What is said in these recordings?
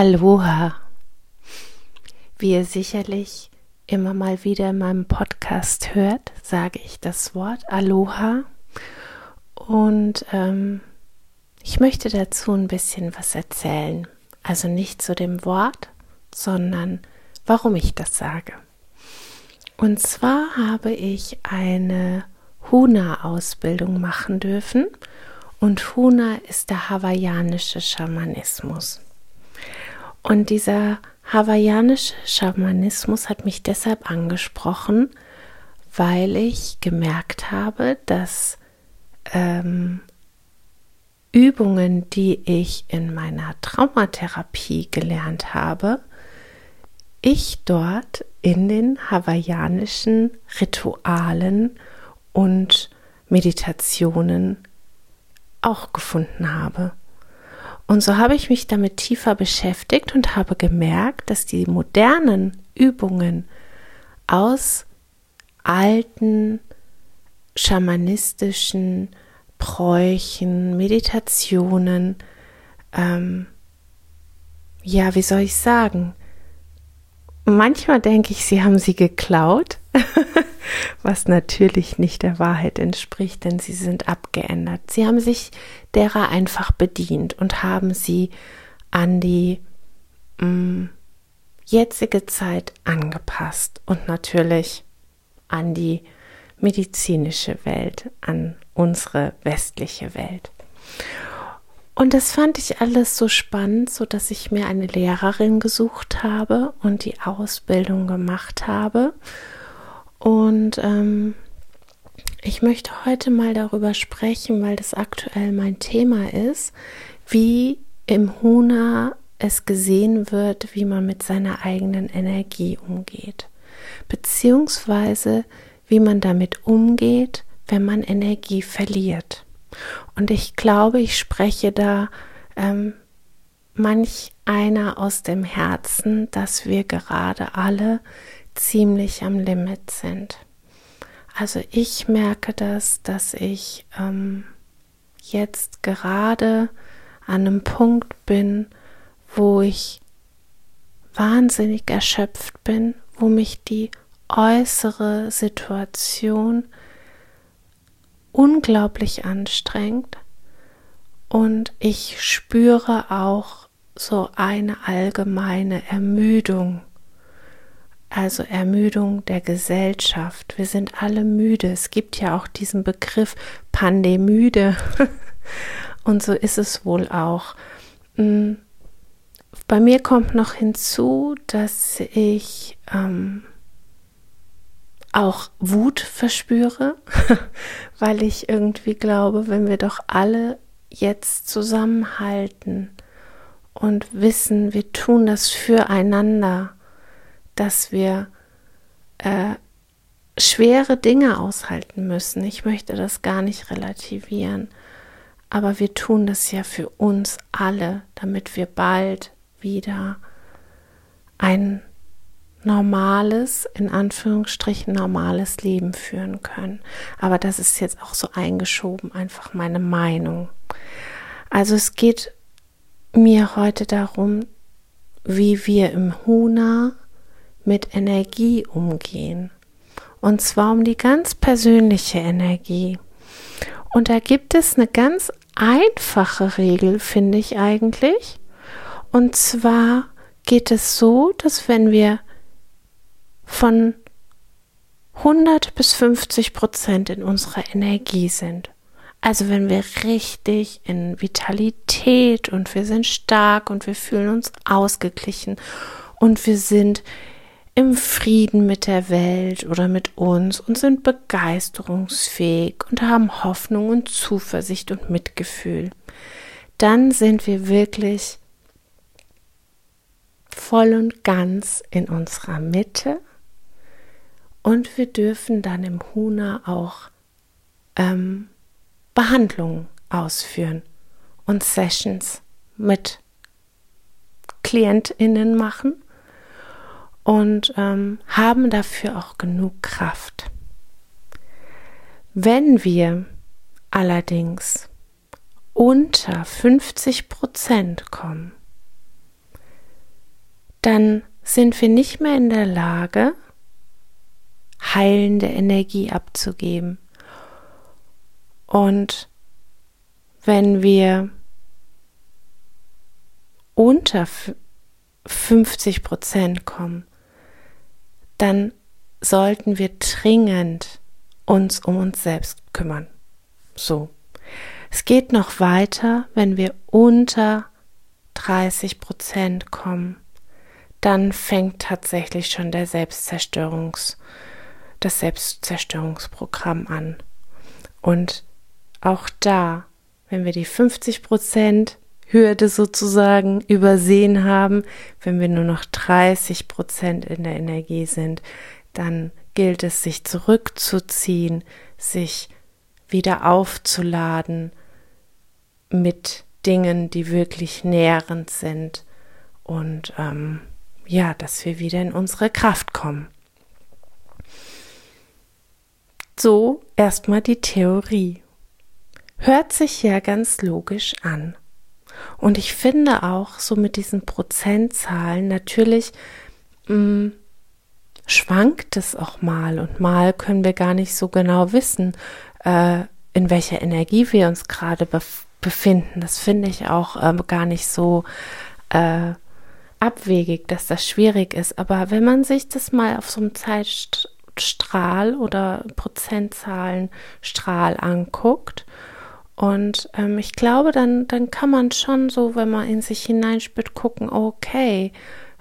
Aloha. Wie ihr sicherlich immer mal wieder in meinem Podcast hört, sage ich das Wort Aloha. Und ähm, ich möchte dazu ein bisschen was erzählen. Also nicht zu dem Wort, sondern warum ich das sage. Und zwar habe ich eine Huna-Ausbildung machen dürfen und Huna ist der hawaiianische Schamanismus. Und dieser hawaiianische Schamanismus hat mich deshalb angesprochen, weil ich gemerkt habe, dass ähm, Übungen, die ich in meiner Traumatherapie gelernt habe, ich dort in den hawaiianischen Ritualen und Meditationen auch gefunden habe. Und so habe ich mich damit tiefer beschäftigt und habe gemerkt, dass die modernen Übungen aus alten schamanistischen Bräuchen, Meditationen, ähm, ja, wie soll ich sagen? Manchmal denke ich, sie haben sie geklaut, was natürlich nicht der Wahrheit entspricht, denn sie sind abgeändert. Sie haben sich derer einfach bedient und haben sie an die mh, mm, jetzige Zeit angepasst und natürlich an die medizinische Welt, an unsere westliche Welt. Und das fand ich alles so spannend, so dass ich mir eine Lehrerin gesucht habe und die Ausbildung gemacht habe und ähm, ich möchte heute mal darüber sprechen, weil das aktuell mein Thema ist, wie im Huna es gesehen wird, wie man mit seiner eigenen Energie umgeht, beziehungsweise wie man damit umgeht, wenn man Energie verliert. Und ich glaube, ich spreche da ähm, manch einer aus dem Herzen, dass wir gerade alle ziemlich am Limit sind. Also ich merke das, dass ich ähm, jetzt gerade an einem Punkt bin, wo ich wahnsinnig erschöpft bin, wo mich die äußere Situation unglaublich anstrengt und ich spüre auch so eine allgemeine Ermüdung also Ermüdung der Gesellschaft. Wir sind alle müde. Es gibt ja auch diesen Begriff Pandemüde. Und so ist es wohl auch. Mm, bei mir kommt noch hinzu, dass ich ähm, auch Wut verspüre, weil ich irgendwie glaube, wenn wir doch alle jetzt zusammenhalten und wissen, wir tun das füreinander, dass wir äh, schwere Dinge aushalten müssen. Ich möchte das gar nicht relativieren, aber wir tun das ja für uns alle, damit wir bald wieder ein normales, in Anführungsstrichen normales Leben führen können. Aber das ist jetzt auch so eingeschoben, einfach meine Meinung. Also es geht mir heute darum, wie wir im Huna mit Energie umgehen. Und zwar um die ganz persönliche Energie. Und da gibt es eine ganz einfache Regel, finde ich eigentlich. Und zwar geht es so, dass wenn wir von 100 bis 50 Prozent in unserer Energie sind, also wenn wir richtig in Vitalität und wir sind stark und wir fühlen uns ausgeglichen und wir sind im Frieden mit der Welt oder mit uns und sind begeisterungsfähig und haben Hoffnung und Zuversicht und Mitgefühl, dann sind wir wirklich voll und ganz in unserer Mitte. Und wir dürfen dann im Huna auch ähm, Behandlungen ausführen und Sessions mit KlientInnen machen und ähm, haben dafür auch genug Kraft. Wenn wir allerdings unter 50 Prozent kommen, dann sind wir nicht mehr in der Lage, heilende Energie abzugeben. Und wenn wir unter 50 Prozent kommen, dann sollten wir dringend uns um uns selbst kümmern. So. Es geht noch weiter, wenn wir unter 30 Prozent kommen. Dann fängt tatsächlich schon der Selbstzerstörungs, das Selbstzerstörungsprogramm an. Und auch da, wenn wir die 50 Prozent Hürde sozusagen übersehen haben, wenn wir nur noch 30 Prozent in der Energie sind, dann gilt es, sich zurückzuziehen, sich wieder aufzuladen mit Dingen, die wirklich nährend sind und ähm, ja, dass wir wieder in unsere Kraft kommen. So erstmal die Theorie. Hört sich ja ganz logisch an. Und ich finde auch so mit diesen Prozentzahlen natürlich mh, mm, schwankt es auch mal und mal können wir gar nicht so genau wissen, äh, in welcher Energie wir uns gerade bef befinden. Das finde ich auch äh, gar nicht so äh, abwegig, dass das schwierig ist. Aber wenn man sich das mal auf so einem Zeitstrahl oder Prozentzahlenstrahl anguckt, und ähm, ich glaube, dann, dann kann man schon so, wenn man in sich hineinspürt, gucken, okay,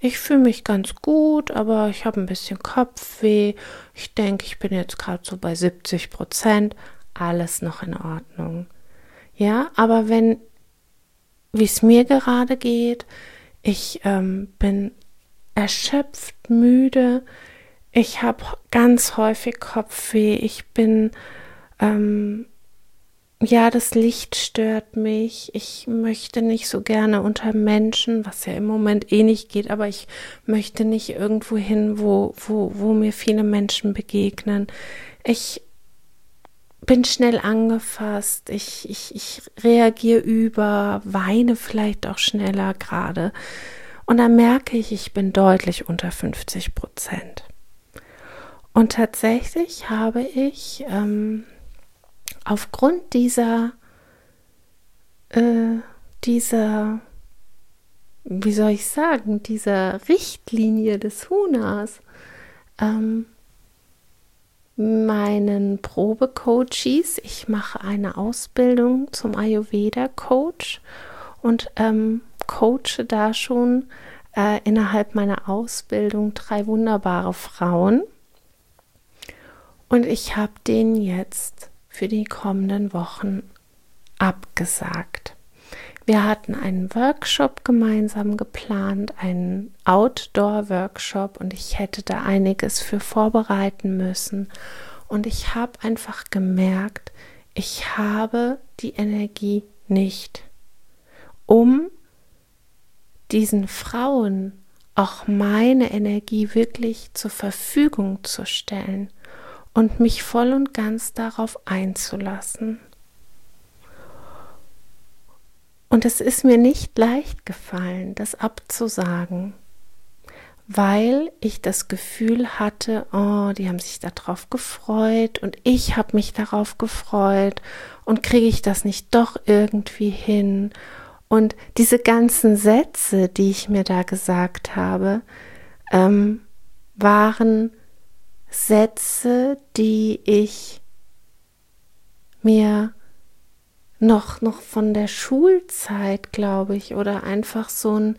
ich fühle mich ganz gut, aber ich habe ein bisschen Kopfweh. Ich denke, ich bin jetzt gerade so bei 70 Prozent. Alles noch in Ordnung. Ja, aber wenn, wie es mir gerade geht, ich ähm, bin erschöpft, müde, ich habe ganz häufig Kopfweh, ich bin ähm, ja, das Licht stört mich. Ich möchte nicht so gerne unter Menschen, was ja im Moment eh nicht geht, aber ich möchte nicht irgendwo hin, wo, wo, wo mir viele Menschen begegnen. Ich bin schnell angefasst, ich, ich, ich reagiere über, weine vielleicht auch schneller gerade. Und dann merke ich, ich bin deutlich unter 50 Prozent. Und tatsächlich habe ich ähm, aufgrund dieser, äh, dieser, wie soll ich sagen, dieser Richtlinie des Hunas, ähm, meinen Probecoaches. Ich mache eine Ausbildung zum Ayurveda-Coach und ähm, coache da schon äh, innerhalb meiner Ausbildung drei wunderbare Frauen. Und ich habe denen jetzt für die kommenden Wochen abgesagt. Wir hatten einen Workshop gemeinsam geplant, einen Outdoor-Workshop und ich hätte da einiges für vorbereiten müssen. Und ich habe einfach gemerkt, ich habe die Energie nicht, um diesen Frauen auch meine Energie wirklich zur Verfügung zu stellen und mich voll und ganz darauf einzulassen. Und es ist mir nicht leicht gefallen, das abzusagen, weil ich das Gefühl hatte, oh, die haben sich darauf gefreut und ich habe mich darauf gefreut und kriege ich das nicht doch irgendwie hin. Und diese ganzen Sätze, die ich mir da gesagt habe, ähm, waren Sätze, die ich mir noch, noch von der Schulzeit, glaube ich, oder einfach so ein,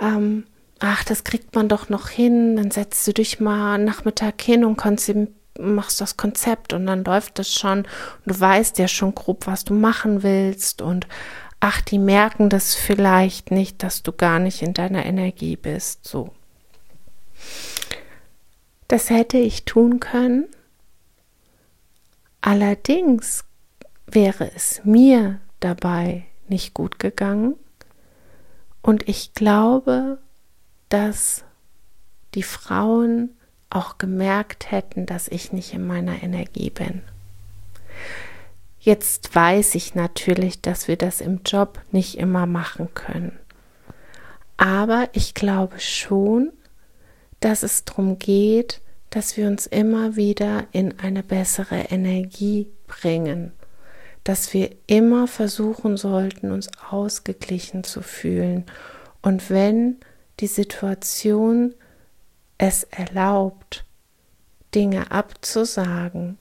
ähm, ach, das kriegt man doch noch hin, dann setzt du dich mal Nachmittag hin und machst das Konzept und dann läuft das schon du weißt ja schon grob, was du machen willst und ach, die merken das vielleicht nicht, dass du gar nicht in deiner Energie bist, so. Das hätte ich tun können. Allerdings wäre es mir dabei nicht gut gegangen. Und ich glaube, dass die Frauen auch gemerkt hätten, dass ich nicht in meiner Energie bin. Jetzt weiß ich natürlich, dass wir das im Job nicht immer machen können. Aber ich glaube schon, dass es darum geht, dass wir uns immer wieder in eine bessere Energie bringen, dass wir immer versuchen sollten, uns ausgeglichen zu fühlen. Und wenn die Situation es erlaubt, Dinge abzusagen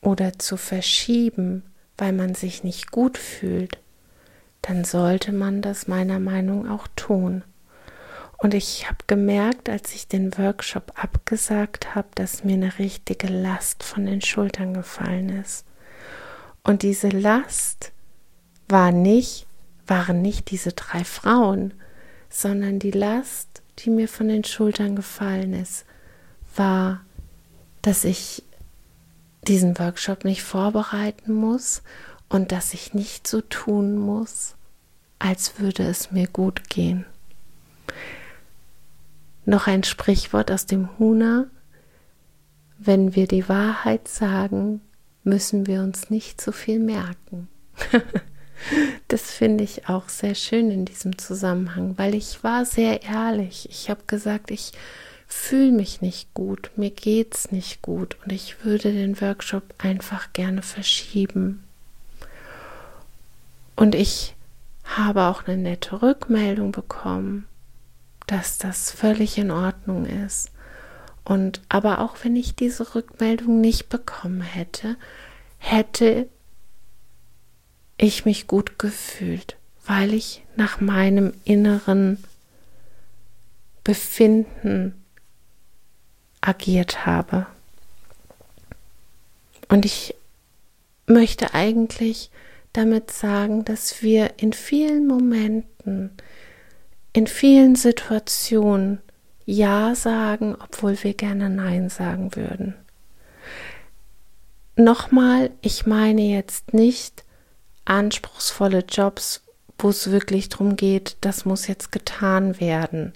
oder zu verschieben, weil man sich nicht gut fühlt, dann sollte man das meiner Meinung nach auch tun. Und ich habe gemerkt, als ich den Workshop abgesagt habe, dass mir eine richtige Last von den Schultern gefallen ist. Und diese Last war nicht, waren nicht diese drei Frauen, sondern die Last, die mir von den Schultern gefallen ist, war, dass ich diesen Workshop nicht vorbereiten muss und dass ich nicht so tun muss, als würde es mir gut gehen. Noch ein Sprichwort aus dem Huna. Wenn wir die Wahrheit sagen, müssen wir uns nicht so viel merken. das finde ich auch sehr schön in diesem Zusammenhang, weil ich war sehr ehrlich. Ich habe gesagt, ich fühle mich nicht gut, mir geht's nicht gut und ich würde den Workshop einfach gerne verschieben. Und ich habe auch eine nette Rückmeldung bekommen dass das völlig in Ordnung ist. Und aber auch wenn ich diese Rückmeldung nicht bekommen hätte, hätte ich mich gut gefühlt, weil ich nach meinem inneren Befinden agiert habe. Und ich möchte eigentlich damit sagen, dass wir in vielen Momenten in vielen Situationen Ja sagen, obwohl wir gerne Nein sagen würden. Nochmal, ich meine jetzt nicht anspruchsvolle Jobs, wo es wirklich darum geht, das muss jetzt getan werden.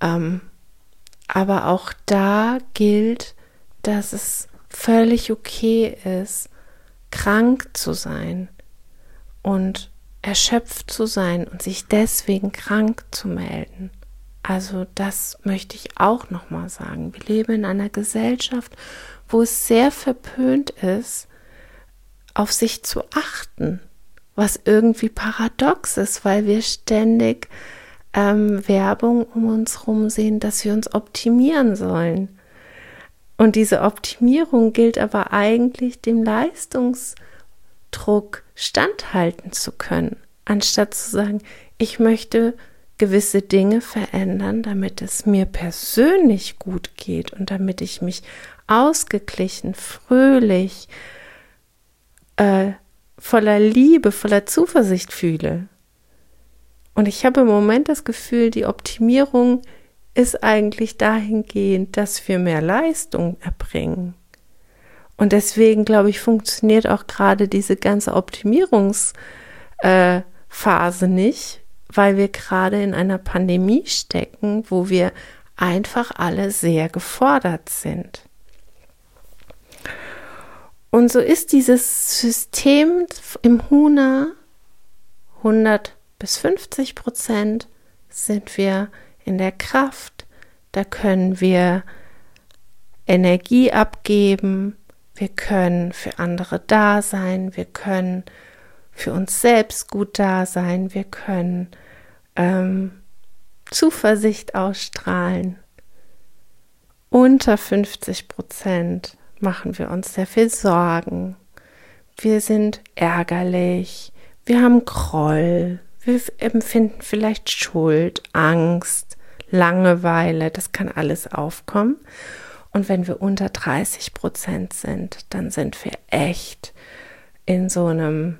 Ähm, aber auch da gilt, dass es völlig okay ist, krank zu sein und erschöpft zu sein und sich deswegen krank zu melden. Also das möchte ich auch noch mal sagen. Wir leben in einer Gesellschaft, wo es sehr verpönt ist, auf sich zu achten, was irgendwie paradox ist, weil wir ständig ähm, Werbung um uns herum sehen, dass wir uns optimieren sollen. Und diese Optimierung gilt aber eigentlich dem Leistungsdruck standhalten zu können, anstatt zu sagen, ich möchte gewisse Dinge verändern, damit es mir persönlich gut geht und damit ich mich ausgeglichen, fröhlich, äh, voller Liebe, voller Zuversicht fühle. Und ich habe im Moment das Gefühl, die Optimierung ist eigentlich dahingehend, dass wir mehr Leistung erbringen. Und deswegen, glaube ich, funktioniert auch gerade diese ganze Optimierungsphase äh, nicht, weil wir gerade in einer Pandemie stecken, wo wir einfach alle sehr gefordert sind. Und so ist dieses System im Huna 100 bis 50 Prozent sind wir in der Kraft. Da können wir Energie abgeben, wir können für andere da sein, wir können für uns selbst gut da sein, wir können ähm, Zuversicht ausstrahlen. Unter 50 Prozent machen wir uns sehr viel Sorgen. Wir sind ärgerlich, wir haben Groll, wir empfinden vielleicht Schuld, Angst, Langeweile, das kann alles aufkommen. Und wenn wir unter 30 Prozent sind, dann sind wir echt in so einem,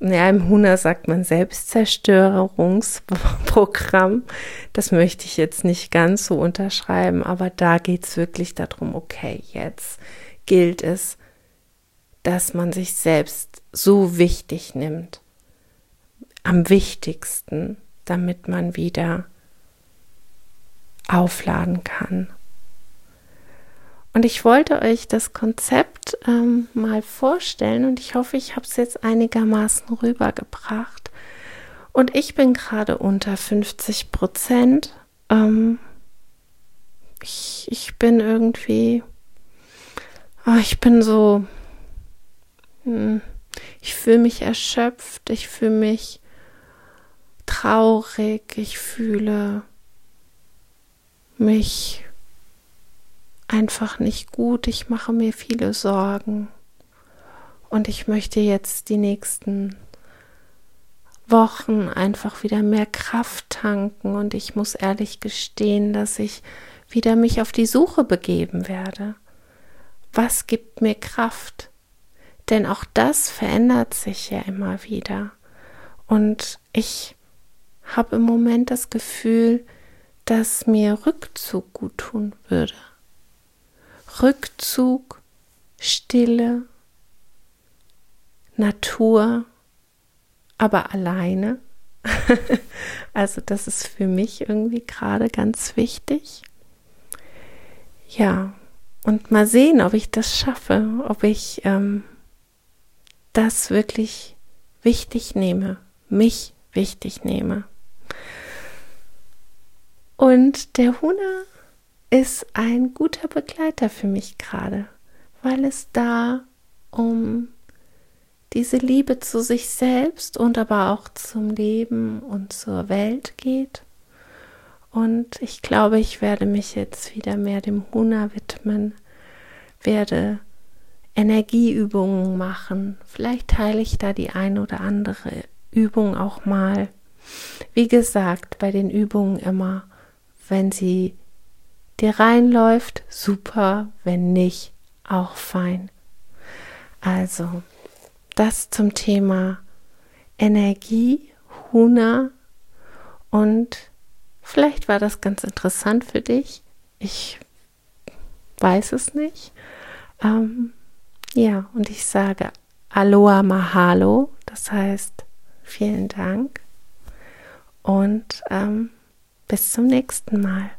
ja, im Huna sagt man Selbstzerstörungsprogramm. Das möchte ich jetzt nicht ganz so unterschreiben, aber da geht es wirklich darum, okay, jetzt gilt es, dass man sich selbst so wichtig nimmt, am wichtigsten, damit man wieder aufladen kann. Und ich wollte euch das Konzept ähm, mal vorstellen und ich hoffe, ich habe es jetzt einigermaßen rübergebracht. Und ich bin gerade unter 50 Prozent. Ähm, ich, ich bin irgendwie, oh, ich bin so, hm, ich fühle mich erschöpft, ich fühle mich traurig, ich fühle mich einfach nicht gut, ich mache mir viele Sorgen und ich möchte jetzt die nächsten Wochen einfach wieder mehr Kraft tanken und ich muss ehrlich gestehen, dass ich wieder mich auf die Suche begeben werde. Was gibt mir Kraft? Denn auch das verändert sich ja immer wieder. Und ich habe im Moment das Gefühl, dass mir Rückzug gut tun würde. Rückzug, Stille, Natur, aber alleine. also das ist für mich irgendwie gerade ganz wichtig. Ja, und mal sehen, ob ich das schaffe, ob ich ähm, das wirklich wichtig nehme, mich wichtig nehme. Und der Huna ist ein guter Begleiter für mich gerade, weil es da um diese Liebe zu sich selbst und aber auch zum Leben und zur Welt geht. Und ich glaube, ich werde mich jetzt wieder mehr dem Huna widmen, werde Energieübungen machen. Vielleicht teile ich da die ein oder andere Übung auch mal. Wie gesagt, bei den Übungen immer, wenn sie dir reinläuft, super, wenn nicht, auch fein. Also, das zum Thema Energie, Huna und vielleicht war das ganz interessant für dich. Ich weiß es nicht. Ähm, ja, und ich sage Aloha Mahalo, das heißt vielen Dank und ähm, bis zum nächsten Mal.